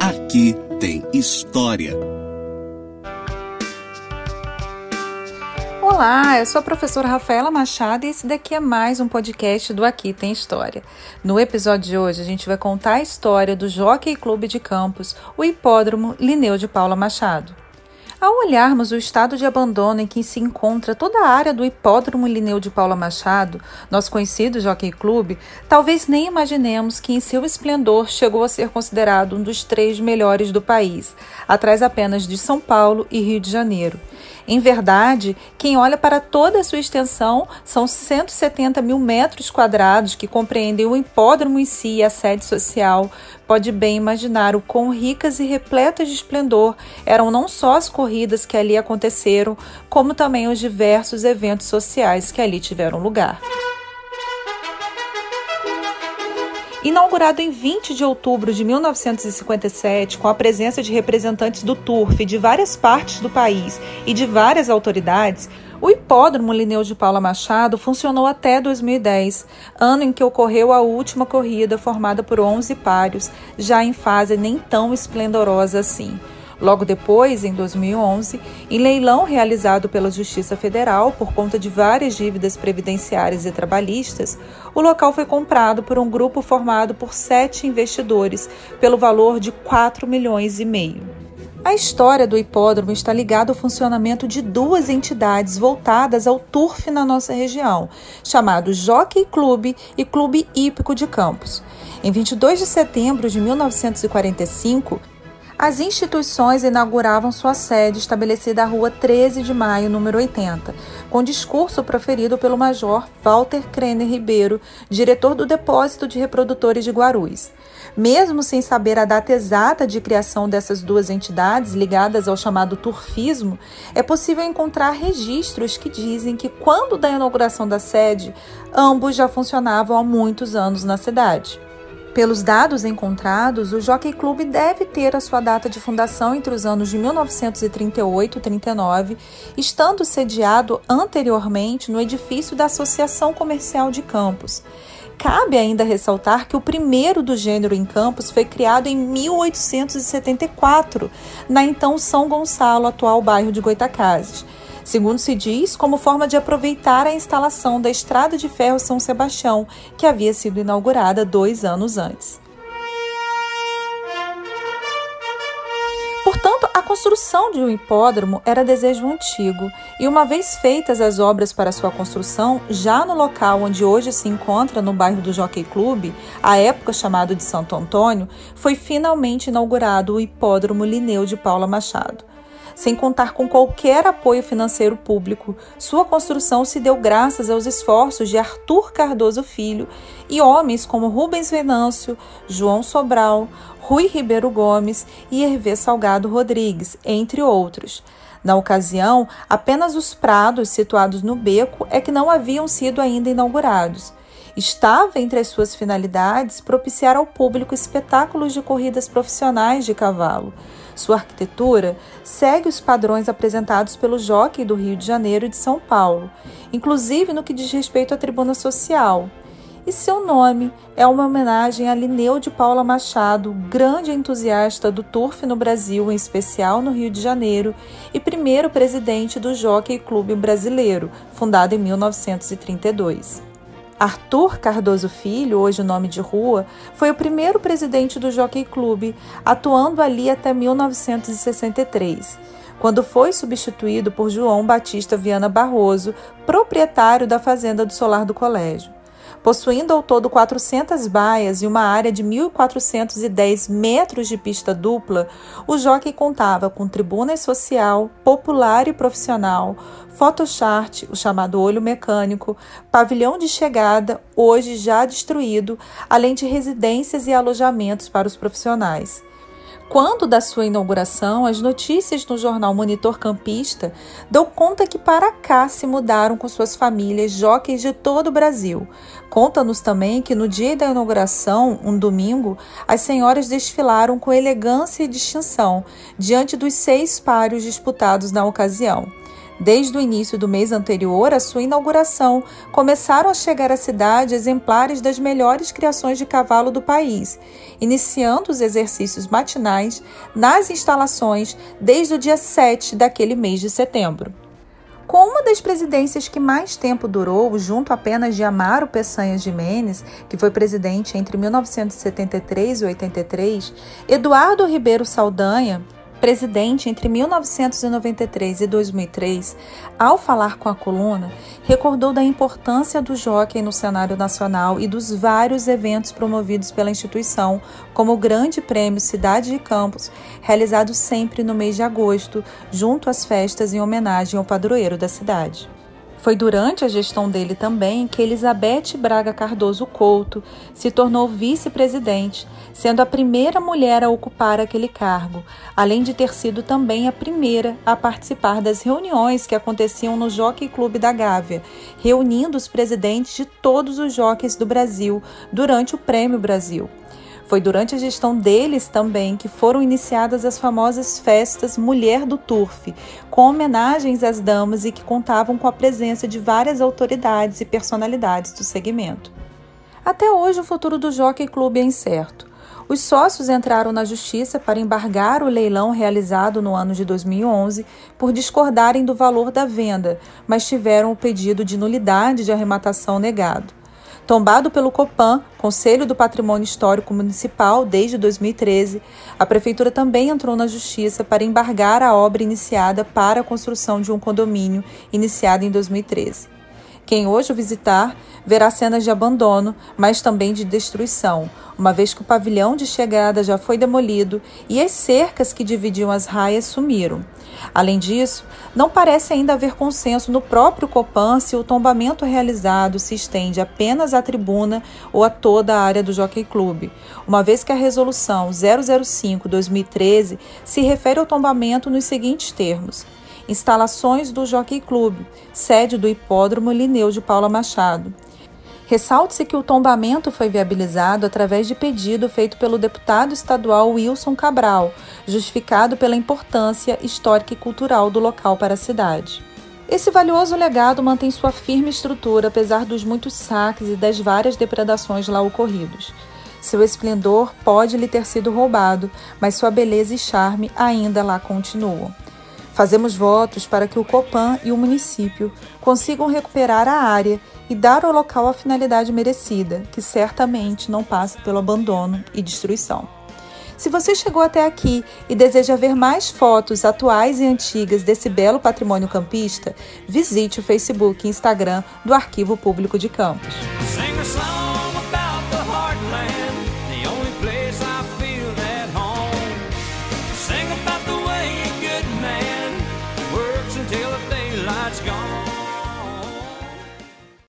Aqui tem história. Olá, eu sou a professora Rafaela Machado e esse daqui é mais um podcast do Aqui Tem História. No episódio de hoje, a gente vai contar a história do Jockey Clube de Campos, o Hipódromo Lineu de Paula Machado. Ao olharmos o estado de abandono em que se encontra toda a área do Hipódromo Lineu de Paula Machado, nosso conhecido Jockey Clube, talvez nem imaginemos que em seu esplendor chegou a ser considerado um dos três melhores do país, atrás apenas de São Paulo e Rio de Janeiro. Em verdade, quem olha para toda a sua extensão são 170 mil metros quadrados que compreendem o hipódromo em si e a sede social. Pode bem imaginar o quão ricas e repletas de esplendor eram não só as corridas que ali aconteceram, como também os diversos eventos sociais que ali tiveram lugar. Inaugurado em 20 de outubro de 1957, com a presença de representantes do TURF de várias partes do país e de várias autoridades, o Hipódromo Lineu de Paula Machado funcionou até 2010, ano em que ocorreu a última corrida formada por 11 páreos, já em fase nem tão esplendorosa assim. Logo depois, em 2011, em leilão realizado pela Justiça Federal por conta de várias dívidas previdenciárias e trabalhistas, o local foi comprado por um grupo formado por sete investidores, pelo valor de 4 milhões e meio. A história do hipódromo está ligada ao funcionamento de duas entidades voltadas ao turf na nossa região, chamados Jockey Clube e Clube Hípico de Campos. Em 22 de setembro de 1945, as instituições inauguravam sua sede estabelecida à Rua 13 de Maio, número 80, com discurso proferido pelo Major Walter Krenner Ribeiro, diretor do Depósito de Reprodutores de Guarulhos. Mesmo sem saber a data exata de criação dessas duas entidades ligadas ao chamado turfismo, é possível encontrar registros que dizem que, quando da inauguração da sede, ambos já funcionavam há muitos anos na cidade. Pelos dados encontrados, o Jockey Club deve ter a sua data de fundação entre os anos de 1938 e 39, estando sediado anteriormente no edifício da Associação Comercial de Campos. Cabe ainda ressaltar que o primeiro do gênero em Campos foi criado em 1874, na então São Gonçalo, atual bairro de Goitacazes segundo se diz, como forma de aproveitar a instalação da Estrada de Ferro São Sebastião, que havia sido inaugurada dois anos antes. Construção de um hipódromo era desejo antigo, e uma vez feitas as obras para sua construção, já no local onde hoje se encontra, no bairro do Jockey Club, à época chamado de Santo Antônio, foi finalmente inaugurado o Hipódromo Lineu de Paula Machado sem contar com qualquer apoio financeiro público. Sua construção se deu graças aos esforços de Arthur Cardoso Filho e homens como Rubens Venâncio, João Sobral, Rui Ribeiro Gomes e Hervé Salgado Rodrigues, entre outros. Na ocasião, apenas os prados situados no beco é que não haviam sido ainda inaugurados. Estava entre as suas finalidades propiciar ao público espetáculos de corridas profissionais de cavalo. Sua arquitetura segue os padrões apresentados pelo Jockey do Rio de Janeiro e de São Paulo, inclusive no que diz respeito à tribuna social. E seu nome é uma homenagem a Lineu de Paula Machado, grande entusiasta do turf no Brasil, em especial no Rio de Janeiro, e primeiro presidente do Jockey Clube Brasileiro, fundado em 1932. Arthur Cardoso Filho, hoje o nome de rua, foi o primeiro presidente do Jockey Club, atuando ali até 1963, quando foi substituído por João Batista Viana Barroso, proprietário da fazenda do Solar do Colégio. Possuindo ao todo 400 baias e uma área de 1.410 metros de pista dupla, o jockey contava com tribuna social, popular e profissional, photochart, o chamado olho mecânico, pavilhão de chegada, hoje já destruído, além de residências e alojamentos para os profissionais. Quando da sua inauguração, as notícias no jornal Monitor Campista dão conta que para cá se mudaram com suas famílias jockeys de todo o Brasil. Conta-nos também que no dia da inauguração, um domingo, as senhoras desfilaram com elegância e distinção diante dos seis páreos disputados na ocasião. Desde o início do mês anterior à sua inauguração, começaram a chegar à cidade exemplares das melhores criações de cavalo do país, iniciando os exercícios matinais nas instalações desde o dia 7 daquele mês de setembro. Com uma das presidências que mais tempo durou, junto apenas de Amaro Peçanha Jimenez, que foi presidente entre 1973 e 83, Eduardo Ribeiro Saldanha, presidente entre 1993 e 2003, ao falar com a coluna, recordou da importância do jockey no cenário nacional e dos vários eventos promovidos pela instituição, como o Grande Prêmio Cidade de Campos, realizado sempre no mês de agosto, junto às festas em homenagem ao padroeiro da cidade. Foi durante a gestão dele também que Elizabeth Braga Cardoso Couto se tornou vice-presidente, sendo a primeira mulher a ocupar aquele cargo, além de ter sido também a primeira a participar das reuniões que aconteciam no Jockey Clube da Gávea, reunindo os presidentes de todos os jockeys do Brasil durante o Prêmio Brasil. Foi durante a gestão deles também que foram iniciadas as famosas festas Mulher do Turf, com homenagens às damas e que contavam com a presença de várias autoridades e personalidades do segmento. Até hoje, o futuro do Jockey Clube é incerto. Os sócios entraram na justiça para embargar o leilão realizado no ano de 2011 por discordarem do valor da venda, mas tiveram o pedido de nulidade de arrematação negado. Tombado pelo Copan, Conselho do Patrimônio Histórico Municipal, desde 2013, a Prefeitura também entrou na Justiça para embargar a obra iniciada para a construção de um condomínio iniciada em 2013. Quem hoje o visitar verá cenas de abandono, mas também de destruição, uma vez que o pavilhão de chegada já foi demolido e as cercas que dividiam as raias sumiram. Além disso, não parece ainda haver consenso no próprio Copan se o tombamento realizado se estende apenas à tribuna ou a toda a área do Jockey Club, uma vez que a resolução 005/2013 se refere ao tombamento nos seguintes termos: instalações do Jockey Club, sede do Hipódromo Lineu de Paula Machado. Ressalte-se que o tombamento foi viabilizado através de pedido feito pelo deputado estadual Wilson Cabral, justificado pela importância histórica e cultural do local para a cidade. Esse valioso legado mantém sua firme estrutura apesar dos muitos saques e das várias depredações lá ocorridos. Seu esplendor pode lhe ter sido roubado, mas sua beleza e charme ainda lá continuam. Fazemos votos para que o Copan e o município consigam recuperar a área e dar ao local a finalidade merecida, que certamente não passa pelo abandono e destruição. Se você chegou até aqui e deseja ver mais fotos atuais e antigas desse belo patrimônio campista, visite o Facebook e Instagram do Arquivo Público de Campos.